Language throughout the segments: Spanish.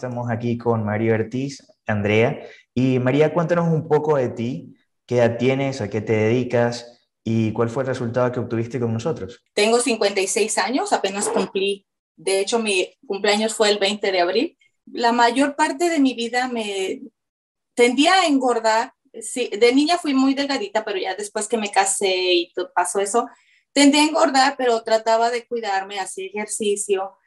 Estamos aquí con María Ortiz, Andrea. Y María, cuéntanos un poco de ti, qué edad tienes, a qué te dedicas y cuál fue el resultado que obtuviste con nosotros. Tengo 56 años, apenas cumplí. De hecho, mi cumpleaños fue el 20 de abril. La mayor parte de mi vida me tendía a engordar. Sí, de niña fui muy delgadita, pero ya después que me casé y pasó eso, tendía a engordar, pero trataba de cuidarme, hacía ejercicio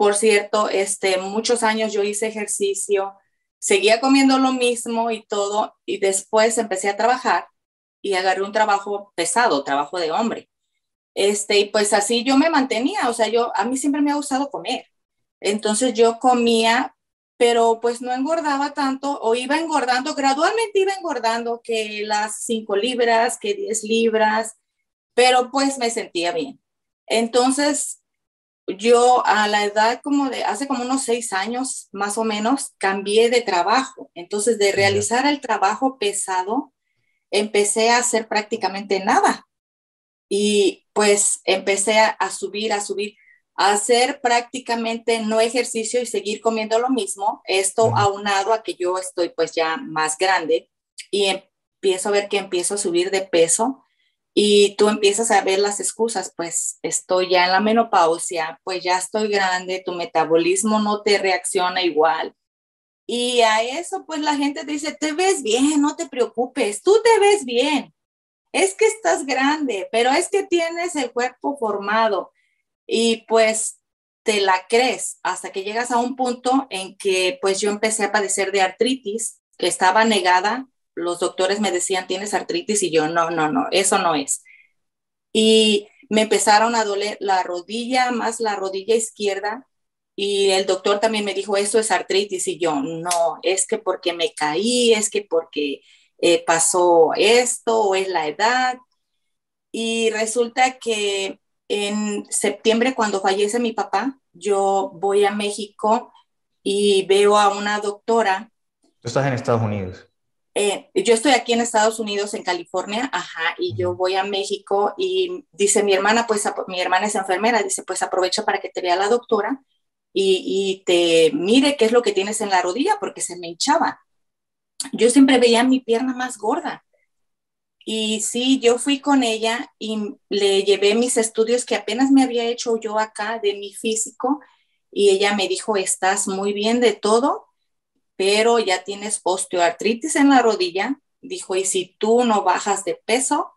por cierto, este, muchos años yo hice ejercicio, seguía comiendo lo mismo y todo, y después empecé a trabajar y agarré un trabajo pesado, trabajo de hombre. Este, y pues así yo me mantenía, o sea, yo, a mí siempre me ha gustado comer. Entonces yo comía, pero pues no engordaba tanto, o iba engordando, gradualmente iba engordando que las 5 libras, que 10 libras, pero pues me sentía bien. Entonces yo a la edad como de hace como unos seis años más o menos cambié de trabajo. Entonces de realizar el trabajo pesado, empecé a hacer prácticamente nada. Y pues empecé a, subir, a subir, a hacer prácticamente no ejercicio y seguir comiendo lo mismo. Esto aunado a que yo estoy pues ya más grande y empiezo a ver que empiezo a subir de peso y tú empiezas a ver las excusas, pues estoy ya en la menopausia, pues ya estoy grande, tu metabolismo no te reacciona igual. Y a eso, pues la gente te dice, te ves bien, no te preocupes, tú te ves bien. Es que estás grande, pero es que tienes el cuerpo formado y pues te la crees hasta que llegas a un punto en que pues yo empecé a padecer de artritis, que estaba negada los doctores me decían, tienes artritis y yo, no, no, no, eso no es. Y me empezaron a doler la rodilla, más la rodilla izquierda, y el doctor también me dijo, eso es artritis, y yo, no, es que porque me caí, es que porque eh, pasó esto o es la edad. Y resulta que en septiembre, cuando fallece mi papá, yo voy a México y veo a una doctora. Tú estás en Estados Unidos. Eh, yo estoy aquí en Estados Unidos, en California, ajá, y yo voy a México y dice mi hermana, pues mi hermana es enfermera, dice, pues aprovecha para que te vea la doctora y, y te mire qué es lo que tienes en la rodilla porque se me hinchaba. Yo siempre veía mi pierna más gorda. Y sí, yo fui con ella y le llevé mis estudios que apenas me había hecho yo acá de mi físico y ella me dijo, estás muy bien de todo, pero ya tienes osteoartritis en la rodilla, dijo, y si tú no bajas de peso,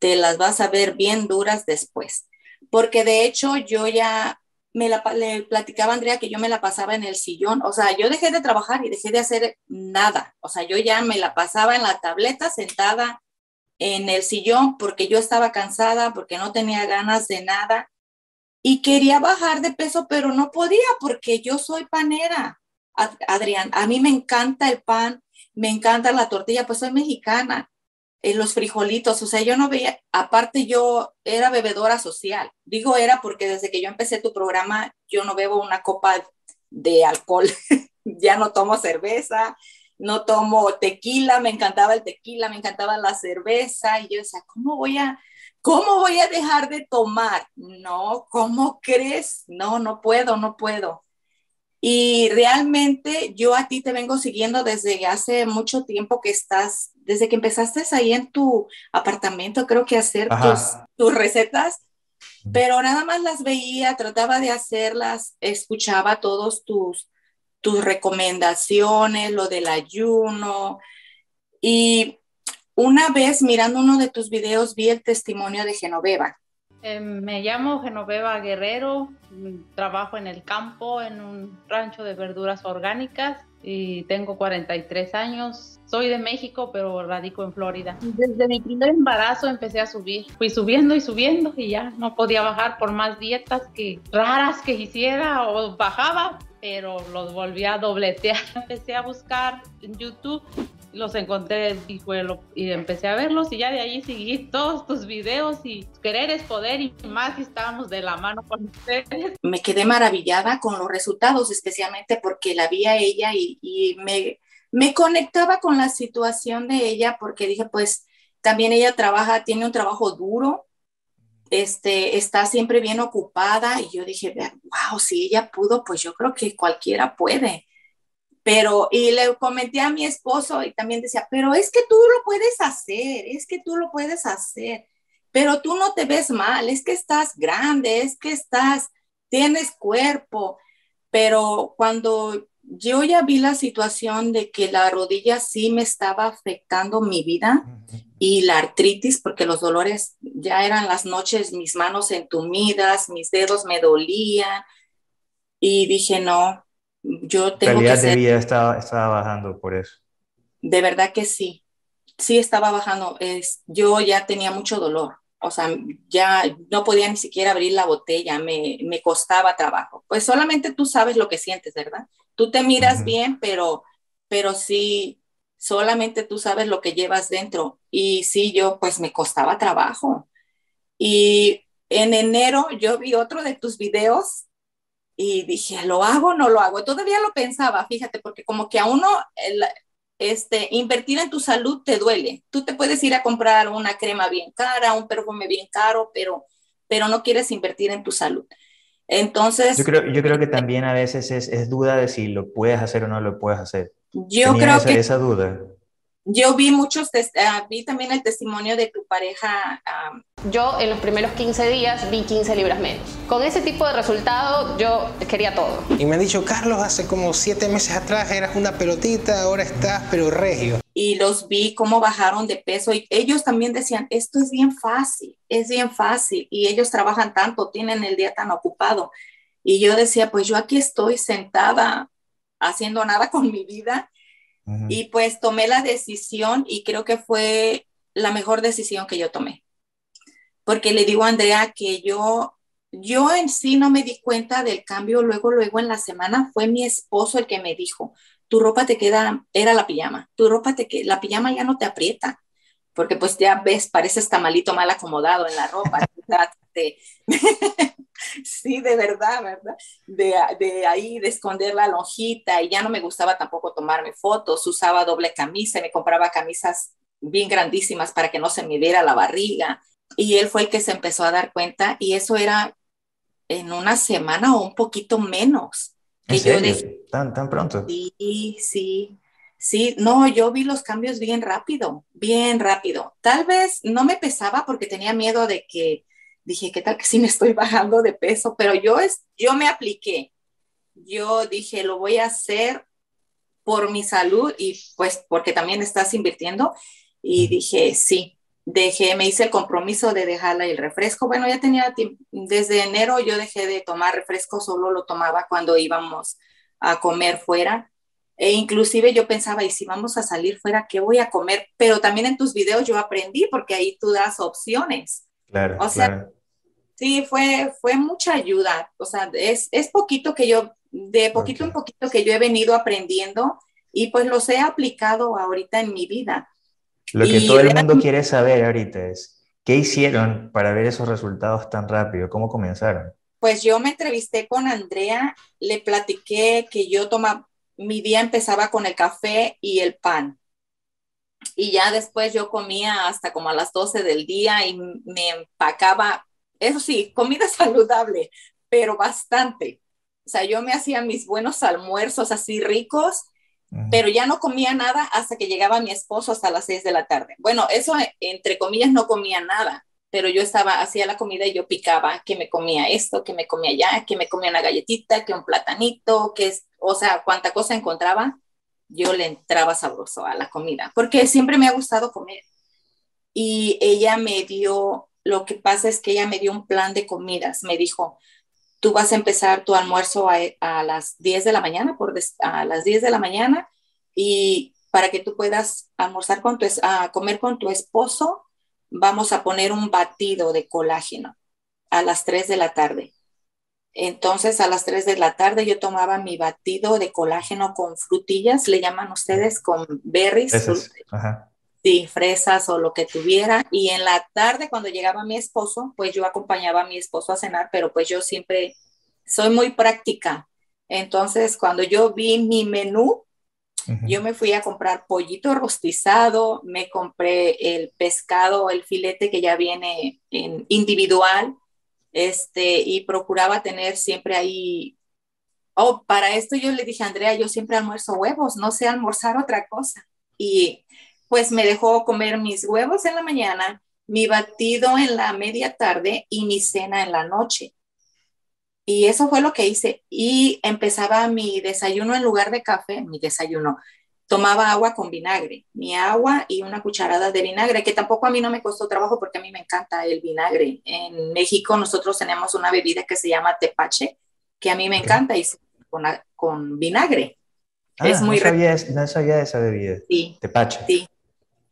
te las vas a ver bien duras después. Porque de hecho yo ya me la, le platicaba Andrea que yo me la pasaba en el sillón, o sea, yo dejé de trabajar y dejé de hacer nada, o sea, yo ya me la pasaba en la tableta sentada en el sillón porque yo estaba cansada, porque no tenía ganas de nada y quería bajar de peso, pero no podía porque yo soy panera. Adrián, a mí me encanta el pan, me encanta la tortilla, pues soy mexicana, en los frijolitos, o sea, yo no veía, aparte yo era bebedora social, digo era porque desde que yo empecé tu programa, yo no bebo una copa de alcohol, ya no tomo cerveza, no tomo tequila, me encantaba el tequila, me encantaba la cerveza, y yo decía, ¿cómo voy a, cómo voy a dejar de tomar? No, ¿cómo crees? No, no puedo, no puedo. Y realmente yo a ti te vengo siguiendo desde hace mucho tiempo que estás, desde que empezaste ahí en tu apartamento, creo que hacer tus, tus, recetas, pero nada más las veía, trataba de hacerlas, escuchaba todos tus, tus recomendaciones, lo del ayuno. Y una vez mirando uno de tus videos vi el testimonio de Genoveva eh, me llamo Genoveva Guerrero, trabajo en el campo, en un rancho de verduras orgánicas y tengo 43 años. Soy de México, pero radico en Florida. Desde mi primer embarazo empecé a subir. Fui subiendo y subiendo y ya no podía bajar por más dietas que raras que hiciera o bajaba, pero los volví a dobletear. Empecé a buscar en YouTube los encontré y, fue y empecé a verlos y ya de ahí seguí todos tus videos y querer es poder y más si estábamos de la mano con ustedes. Me quedé maravillada con los resultados, especialmente porque la vi a ella y, y me, me conectaba con la situación de ella porque dije, pues también ella trabaja, tiene un trabajo duro, este, está siempre bien ocupada y yo dije, wow, si ella pudo, pues yo creo que cualquiera puede. Pero, y le comenté a mi esposo y también decía, pero es que tú lo puedes hacer, es que tú lo puedes hacer, pero tú no te ves mal, es que estás grande, es que estás, tienes cuerpo. Pero cuando yo ya vi la situación de que la rodilla sí me estaba afectando mi vida y la artritis, porque los dolores ya eran las noches, mis manos entumidas, mis dedos me dolían. Y dije, no, yo tengo calidad que ser... de vida estaba, estaba bajando por eso. De verdad que sí, sí estaba bajando. Es, yo ya tenía mucho dolor, o sea, ya no podía ni siquiera abrir la botella, me, me costaba trabajo. Pues solamente tú sabes lo que sientes, ¿verdad? Tú te miras uh -huh. bien, pero, pero sí, solamente tú sabes lo que llevas dentro. Y sí, yo pues me costaba trabajo. Y en enero yo vi otro de tus videos y dije, ¿lo hago o no lo hago? Todavía lo pensaba, fíjate, porque como que a uno el, este, invertir en tu salud te duele. Tú te puedes ir a comprar una crema bien cara, un perfume bien caro, pero, pero no quieres invertir en tu salud. Entonces... Yo creo, yo creo que también a veces es, es duda de si lo puedes hacer o no lo puedes hacer. Yo creo esa, que... Esa duda. Yo vi muchos, uh, vi también el testimonio de tu pareja. Um... Yo en los primeros 15 días vi 15 libras menos. Con ese tipo de resultado yo quería todo. Y me han dicho, Carlos, hace como 7 meses atrás eras una pelotita, ahora estás pero regio. Y los vi cómo bajaron de peso y ellos también decían, esto es bien fácil, es bien fácil. Y ellos trabajan tanto, tienen el día tan ocupado. Y yo decía, pues yo aquí estoy sentada haciendo nada con mi vida Y pues tomé la decisión y creo que fue la mejor decisión que yo tomé. Porque le digo a Andrea que yo, yo en sí no me di cuenta del cambio luego, luego en la semana fue mi esposo el que me dijo, tu ropa te queda, era la pijama, tu ropa te queda, la pijama ya no te aprieta, porque pues ya ves, pareces tamalito mal acomodado en la ropa. de verdad, ¿verdad? De, de, ahí, de esconder la lonjita y ya no me gustaba tampoco tomarme fotos, usaba doble camisa, me compraba camisas bien grandísimas para que no se me viera la barriga. Y él fue el que se empezó a dar cuenta y eso era en una semana o un poquito menos. ¿En serio? yo dejé... ¿Tan, ¿Tan pronto? Sí, sí. Sí, no, yo vi los cambios bien rápido, bien rápido. Tal vez no me pesaba porque tenía miedo de que dije, ¿qué tal que sí me estoy bajando de peso? Pero yo, es, yo me apliqué. Yo dije, lo voy a hacer por mi salud y pues porque también estás invirtiendo. Y dije, sí, dejé, me hice el compromiso de dejarla el refresco. Bueno, ya tenía, desde enero yo dejé de tomar refresco, solo lo tomaba cuando íbamos a comer fuera. E inclusive yo pensaba, y si vamos a salir fuera, ¿qué voy a comer? Pero también en tus videos yo aprendí porque ahí tú das opciones. Claro, o sea, claro. sí, fue, fue mucha ayuda. O sea, es, es poquito que yo, de poquito okay. en poquito que yo he venido aprendiendo y pues los he aplicado ahorita en mi vida. Lo que y todo el mundo quiere saber ahorita es, ¿qué hicieron para ver esos resultados tan rápido? ¿Cómo comenzaron? Pues yo me entrevisté con Andrea, le platiqué que yo tomaba, mi día empezaba con el café y el pan y ya después yo comía hasta como a las 12 del día y me empacaba, eso sí, comida saludable, pero bastante. O sea, yo me hacía mis buenos almuerzos así ricos, uh -huh. pero ya no comía nada hasta que llegaba mi esposo hasta las 6 de la tarde. Bueno, eso entre comillas no comía nada, pero yo estaba, hacía la comida y yo picaba que me comía esto, que me comía allá, que me comía una galletita, que un platanito, que es, o sea, cuánta cosa encontraba yo le entraba sabroso a la comida, porque siempre me ha gustado comer. Y ella me dio, lo que pasa es que ella me dio un plan de comidas, me dijo, tú vas a empezar tu almuerzo a, las 10 de la mañana, por des, a las 10 de la mañana, y para que tú puedas almorzar con tu, a comer con tu esposo, vamos a poner un batido de colágeno a las 3 de la tarde. Entonces a las 3 de la tarde yo tomaba mi batido de colágeno con frutillas, le llaman ustedes con berries, Esas, ajá. sí, fresas o lo que tuviera. Y en la tarde cuando llegaba mi esposo, pues yo acompañaba a mi esposo a cenar, pero pues yo siempre soy muy práctica. Entonces cuando yo vi mi menú, uh -huh. yo me fui a comprar pollito rostizado, me compré el pescado, el filete que ya viene en individual este, y procuraba tener siempre ahí oh, para esto yo le dije Andrea, yo siempre almuerzo huevos, no sé almorzar otra cosa. Y pues me dejó comer mis huevos en la mañana, mi batido en la media tarde y mi cena en la noche. Y eso fue lo que hice. Y empezaba mi desayuno en lugar de café, mi desayuno. Tomaba agua con vinagre, mi agua y una cucharada de vinagre, que tampoco a mí no me costó trabajo porque a mí me encanta el vinagre. En México nosotros tenemos una bebida que se llama tepache, que a mí me encanta y con, con vinagre. Ah, es muy no sabía, no sabía de esa bebida. Sí. Tepache. Sí,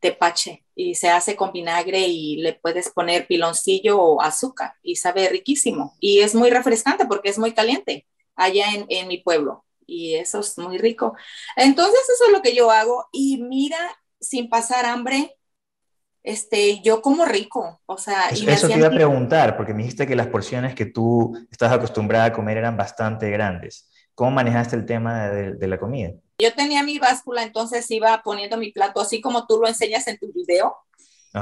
tepache y se hace con vinagre y le puedes poner piloncillo o azúcar y sabe riquísimo y es muy refrescante porque es muy caliente allá en, mi pueblo y eso es muy rico. Entonces eso es lo que yo hago y mira, sin pasar hambre, este, yo como rico, o sea... Eso, te iba a preguntar, porque me dijiste que las porciones que tú estás acostumbrada a comer eran bastante grandes. ¿Cómo manejaste el tema de la comida? Yo tenía mi báscula, entonces iba poniendo mi plato, así como tú lo enseñas en tu video,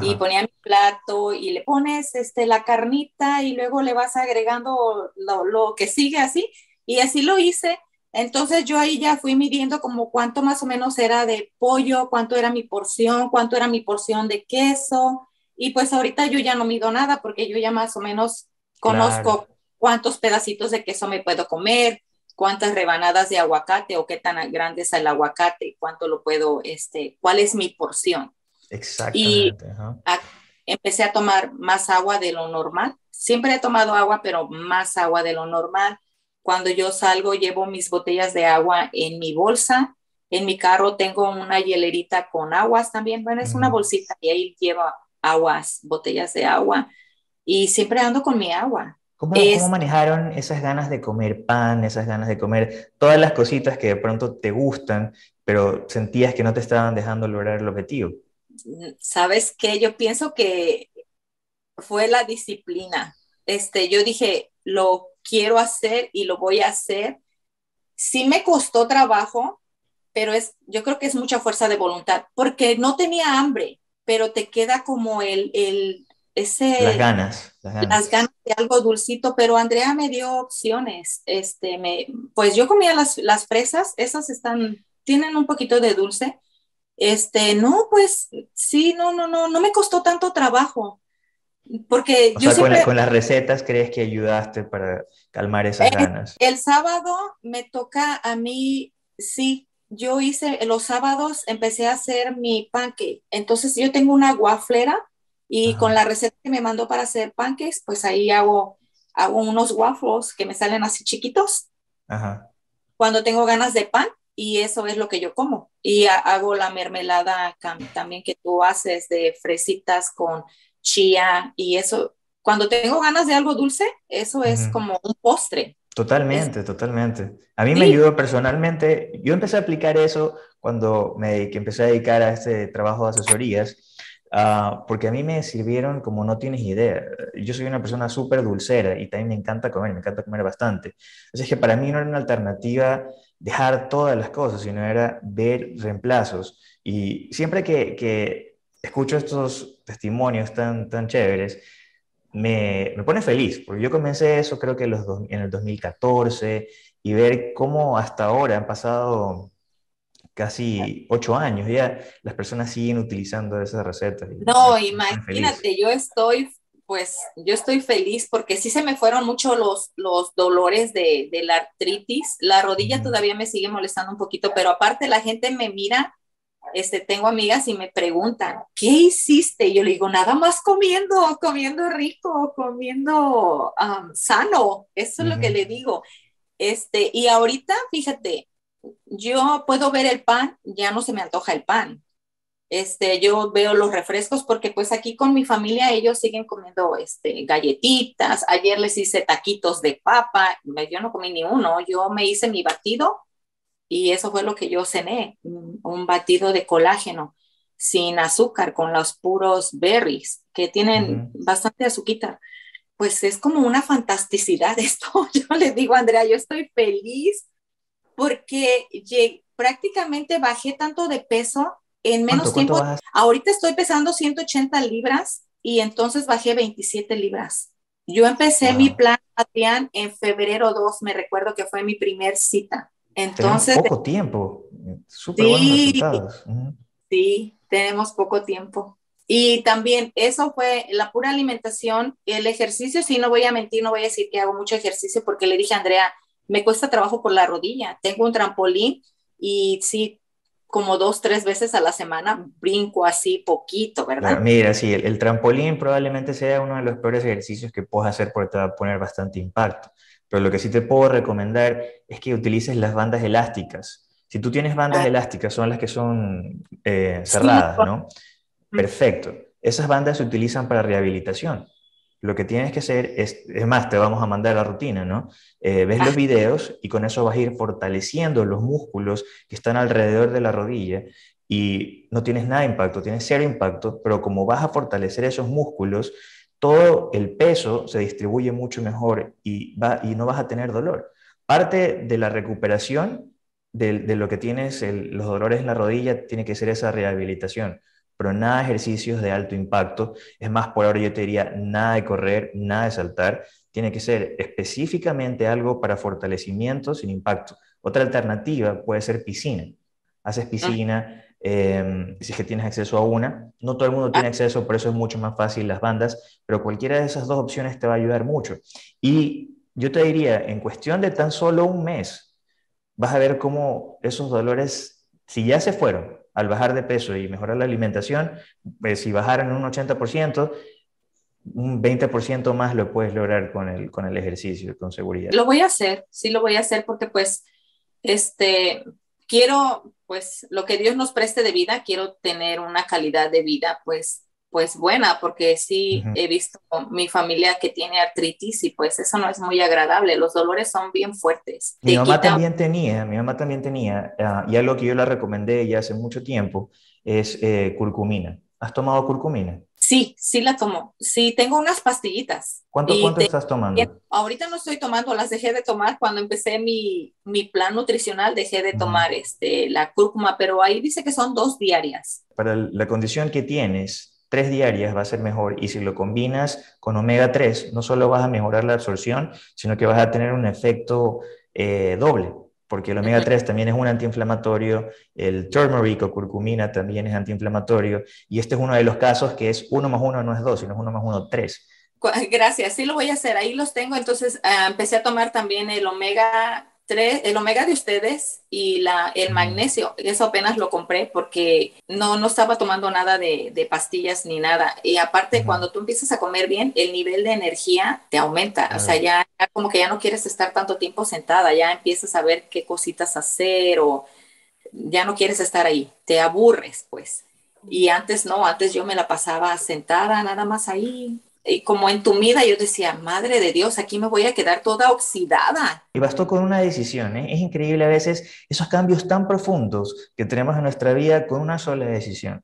y ponía mi plato y le pones este, la carnita y luego le vas agregando lo, lo, que sigue así, y así lo hice. Entonces yo ahí ya fui midiendo como cuánto más o menos era de pollo, cuánto era mi porción, cuánto era mi porción de queso, y pues ahorita yo ya no mido nada porque yo ya más o menos conozco cuántos pedacitos de queso me puedo comer, cuántas rebanadas de aguacate o qué tan grande es el aguacate, cuánto lo puedo, este, cuál es mi porción. Exactamente. Y empecé a tomar más agua de lo normal. Siempre he tomado agua, pero más agua de lo normal. Cuando yo salgo, llevo mis botellas de agua en mi bolsa. En mi carro tengo una hielerita con aguas también. Bueno, es una bolsita y ahí llevo aguas, botellas de agua. Y siempre ando con mi agua. ¿Cómo, manejaron esas ganas de comer pan, esas ganas de comer todas las cositas que de pronto te gustan, pero sentías que no te estaban dejando lograr el objetivo? Sabes que yo pienso que fue la disciplina. Este, yo dije, lo quiero hacer y lo voy a hacer. Sí me costó trabajo, pero es, yo creo que es mucha fuerza de voluntad, porque no tenía hambre, pero te queda como el, el las ganas, las ganas. de algo dulcito, pero Andrea me dio opciones. Este, me, pues yo comía las, las fresas, esas están, tienen un poquito de dulce. Este, no, pues sí, no, no, no, no me costó tanto trabajo. Porque yo siempre, con, las recetas crees que ayudaste para calmar esas ganas. El sábado me toca a mí, sí, yo hice, los sábados empecé a hacer mi pancake. Entonces yo tengo una guaflera y con la receta que me mandó para hacer pancakes, pues ahí hago, hago unos waffles que me salen así chiquitos. Ajá. Cuando tengo ganas de pan, y eso es lo que yo como. Y hago la mermelada también que tú haces de fresitas con chía y eso. Cuando tengo ganas de algo dulce, eso es como un postre. Totalmente, totalmente. A mí me ayudó personalmente. Yo empecé a aplicar eso cuando me empecé a dedicar a este trabajo de asesorías Ah, porque a mí me sirvieron como no tienes idea. Yo soy una persona súper dulcera y también me encanta comer, me encanta comer bastante. Así que para mí no era una alternativa dejar todas las cosas, sino era ver reemplazos. Y siempre que, que escucho estos testimonios tan, tan chéveres, me, me, pone feliz, porque yo comencé eso creo que los en el 2014 y ver cómo hasta ahora han pasado casi ocho años, ya las personas siguen utilizando esas recetas. No, imagínate, yo estoy, pues, yo estoy feliz porque sí se me fueron mucho los, los dolores de, de la artritis. La rodilla todavía me sigue molestando un poquito, pero aparte la gente me mira, este, tengo amigas y me preguntan, ¿qué hiciste? yo le digo, nada más comiendo, comiendo rico, comiendo sano. Eso es lo que le digo. Este, y ahorita, fíjate, yo puedo ver el pan, ya no se me antoja el pan. Este, yo veo los refrescos porque pues aquí con mi familia ellos siguen comiendo este, galletitas. Ayer les hice taquitos de papa, yo no comí ni uno, yo me hice mi batido y eso fue lo que yo cené, un batido de colágeno sin azúcar, con los puros berries que tienen bastante azúcar. Pues es como una fantasticidad esto. Yo le digo, Andrea, yo estoy feliz porque prácticamente bajé tanto de peso en menos tiempo. Ahorita estoy pesando 180 libras y entonces bajé 27 libras Yo empecé mi plan, Adrián, en febrero 2, me recuerdo que fue mi primer cita. Entonces... Tenemos poco tiempo, súper buenos resultados. Sí, tenemos poco tiempo. Y también eso fue la pura alimentación, el ejercicio, sí, no voy a mentir, no voy a decir que hago mucho ejercicio porque le dije a Andrea, me cuesta trabajo por la rodilla, tengo un trampolín y sí, como dos, tres veces a la semana brinco así poquito, ¿verdad? mira, sí, el, trampolín probablemente sea uno de los peores ejercicios que puedes hacer porque te va a poner bastante impacto. Pero lo que sí te puedo recomendar es que utilices las bandas elásticas. Si tú tienes bandas ah. elásticas, son las que son eh, cerradas, ¿no? Perfecto. Esas bandas se utilizan para rehabilitación. Lo que tienes que hacer es, es más, te vamos a mandar la rutina, ¿no? Eh, ves los ah. videos y con eso vas a ir fortaleciendo los músculos que están alrededor de la rodilla y no tienes nada de impacto, tienes cero impacto, pero como vas a fortalecer esos músculos, todo el peso se distribuye mucho mejor y, va, y no vas a tener dolor. Parte de la recuperación de, de lo que tienes, los dolores en la rodilla, tiene que ser esa rehabilitación pero nada de ejercicios de alto impacto. Es más, por ahora yo te diría nada de correr, nada de saltar. Tiene que ser específicamente algo para fortalecimiento sin impacto. Otra alternativa puede ser piscina. Haces ah. piscina, em, si es que tienes acceso a una. No todo el mundo tiene ah. acceso, por eso es mucho más fácil las bandas, pero cualquiera de esas dos opciones te va a ayudar mucho. Y yo te diría, en cuestión de tan solo un mes, vas a ver cómo esos dolores, si ya se fueron, al bajar de peso y mejorar la alimentación, pues si bajaran un 80%, un 20% más lo puedes lograr con el, con el ejercicio, con seguridad. Lo voy a hacer, sí lo voy a hacer porque pues, este, quiero, pues, lo que Dios nos preste de vida, quiero tener una calidad de vida, pues, pues buena, porque sí he visto mi familia que tiene artritis y pues eso no es muy agradable, los dolores son bien fuertes. Mi mamá también tenía, mi mamá también tenía, uh, y algo que yo le recomendé ya hace mucho tiempo es eh, curcumina. ¿Has tomado curcumina? Sí, sí la tomo. Sí, tengo unas pastillitas. ¿Cuánto, cuánto estás tomando? Ahorita no estoy tomando, las dejé de tomar cuando empecé mi, mi plan nutricional, dejé de tomar este, la cúrcuma, pero ahí dice que son dos diarias. Para la condición que tienes, tres diarias va a ser mejor y si lo combinas con omega 3, no solo vas a mejorar la absorción, sino que vas a tener un efecto eh, doble, porque el omega 3 también es un antiinflamatorio, el turmeric o curcumina también es antiinflamatorio, y este es uno de los casos que es uno más uno no es dos, sino es uno más uno tres. Gracias, sí lo voy a hacer, ahí los tengo, entonces ah, empecé a tomar también el omega el omega de ustedes y la, el magnesio, eso apenas lo compré porque no, no estaba tomando nada de, de pastillas ni nada. Y aparte, cuando tú empiezas a comer bien, el nivel de energía te aumenta. O sea, ya, como que ya no quieres estar tanto tiempo sentada, ya empiezas a ver qué cositas hacer o ya no quieres estar ahí, te aburres, pues. Y antes no, antes yo me la pasaba sentada nada más ahí, como entumida, yo decía, madre de Dios, aquí me voy a quedar toda oxidada. Y bastó con una decisión, ¿eh? es increíble a veces esos cambios tan profundos que tenemos en nuestra vida con una sola decisión.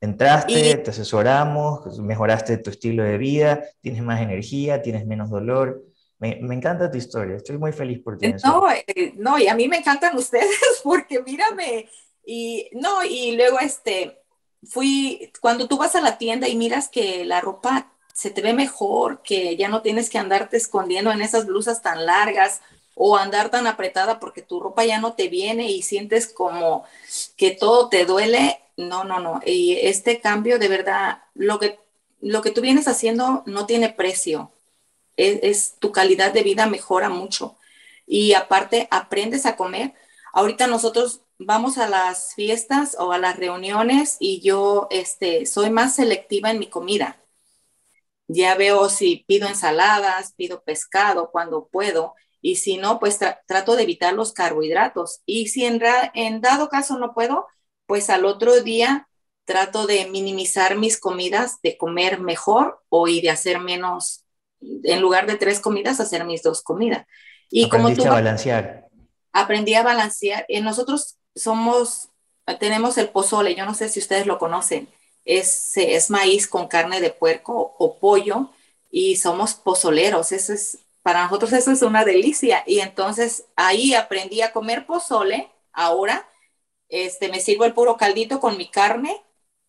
Entraste, te asesoramos, mejoraste tu estilo de vida, tienes más energía, tienes menos dolor. Me, me encanta tu historia, estoy muy feliz por ti. No, eh, no, y a mí me encantan ustedes porque mírame, y no, y luego este, fui, cuando tú vas a la tienda y miras que la ropa se te ve mejor, que ya no tienes que andarte escondiendo en esas blusas tan largas o andar tan apretada porque tu ropa ya no te viene y sientes como que todo te duele. No, no, no. Y este cambio de verdad, lo que, lo que tú vienes haciendo no tiene precio. Es, tu calidad de vida mejora mucho. Y aparte, aprendes a comer. Ahorita nosotros vamos a las fiestas o a las reuniones y yo este, soy más selectiva en mi comida ya veo si pido ensaladas, pido pescado cuando puedo, y si no, pues trato de evitar los carbohidratos. Y si en, en dado caso no puedo, pues al otro día trato de minimizar mis comidas, de comer mejor o y de hacer menos, en lugar de tres comidas, hacer mis dos comidas. Y como tú, a balancear. Aprendí a balancear. Y nosotros somos, tenemos el pozole, yo no sé si ustedes lo conocen es, es maíz con carne de puerco o pollo y somos pozoleros. Eso es, para nosotros eso es una delicia. Y entonces ahí aprendí a comer pozole. Ahora este, me sirvo el puro caldito con mi carne,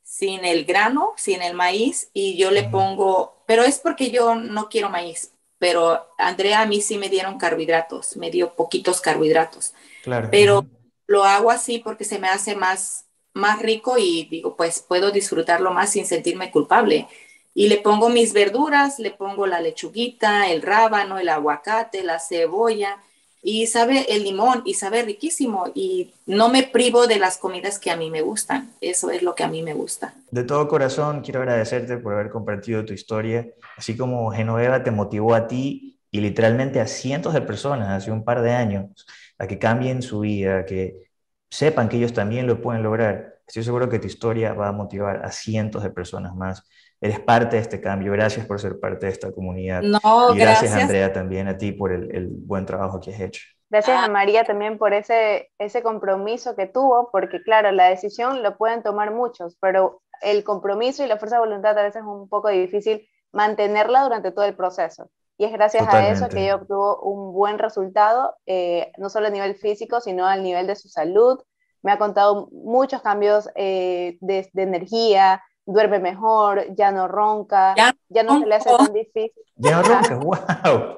sin el grano, sin el maíz, y yo le pongo, pero es porque yo no quiero maíz, pero Andrea a mí sí me dieron carbohidratos, me dio poquitos carbohidratos. Claro. Pero lo hago así porque se me hace más, más rico y digo, pues puedo disfrutarlo más sin sentirme culpable. Y le pongo mis verduras, le pongo la lechuguita, el rábano, el aguacate, la cebolla, y sabe el limón y sabe riquísimo y no me privo de las comidas que a mí me gustan. Eso es lo que a mí me gusta. De todo corazón quiero agradecerte por haber compartido tu historia, así como Genoveva te motivó a ti y literalmente a cientos de personas hace un par de años a que cambien su vida, a que sepan que ellos también lo pueden lograr. Estoy seguro que tu historia va a motivar a cientos de personas más. Eres parte de este cambio. Gracias por ser parte de esta comunidad. No, y gracias, Andrea, también a ti por el, el, buen trabajo que has hecho. Gracias a María también por ese, ese compromiso que tuvo, porque claro, la decisión lo pueden tomar muchos, pero el compromiso y la fuerza de voluntad a veces es un poco difícil mantenerla durante todo el proceso. Y es gracias a eso que ella obtuvo un buen resultado, eh, no solo a nivel físico, sino al nivel de su salud. Me ha contado muchos cambios eh, de, de, energía, duerme mejor, ya no ronca, ya, no se le hace tan difícil. Ya no ronca, wow.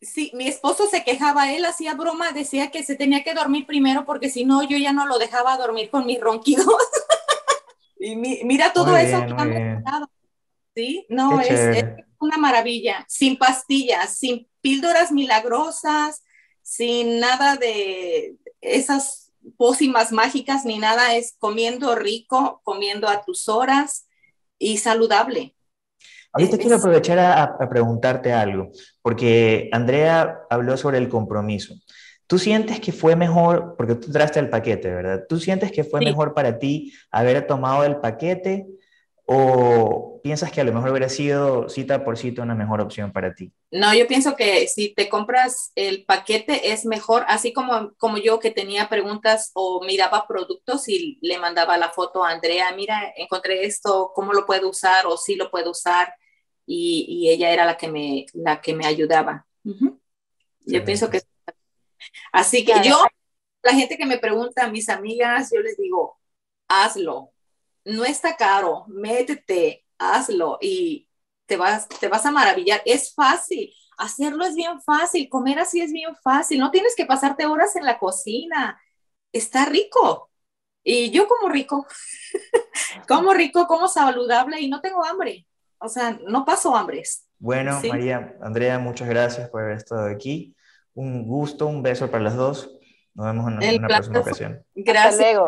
Sí, mi esposo se quejaba, él hacía broma, decía que se tenía que dormir primero porque si no yo ya no lo dejaba dormir con mis ronquidos. y mira todo eso que han Sí, no, es, una maravilla, sin pastillas, sin píldoras milagrosas, sin nada de esas pócimas mágicas ni nada, es comiendo rico, comiendo a tus horas y saludable. Ahorita quiero aprovechar a, preguntarte algo, porque Andrea habló sobre el compromiso. ¿Tú sientes que fue mejor, porque tú traste el paquete, ¿verdad? ¿Tú sientes que fue mejor para ti haber tomado el paquete ¿O piensas que a lo mejor hubiera sido cita por cita una mejor opción para ti? No, yo pienso que si te compras el paquete es mejor, así como, como yo que tenía preguntas o miraba productos y le mandaba la foto a Andrea, mira, encontré esto, ¿cómo lo puedo usar o si lo puedo usar? Y, y, ella era la que me, la que me ayudaba. Yo pienso que... Así que yo, la gente que me pregunta, mis amigas, yo les digo, hazlo, no está caro, métete, hazlo y te vas, te vas a maravillar. Es fácil, hacerlo es bien fácil, comer así es bien fácil, no tienes que pasarte horas en la cocina, está rico. Y yo como rico, como rico, como saludable y no tengo hambre. O sea, no paso hambres. Bueno, María, Andrea, muchas gracias por haber estado aquí. Un gusto, un beso para las dos. Nos vemos en, una próxima ocasión. Gracias.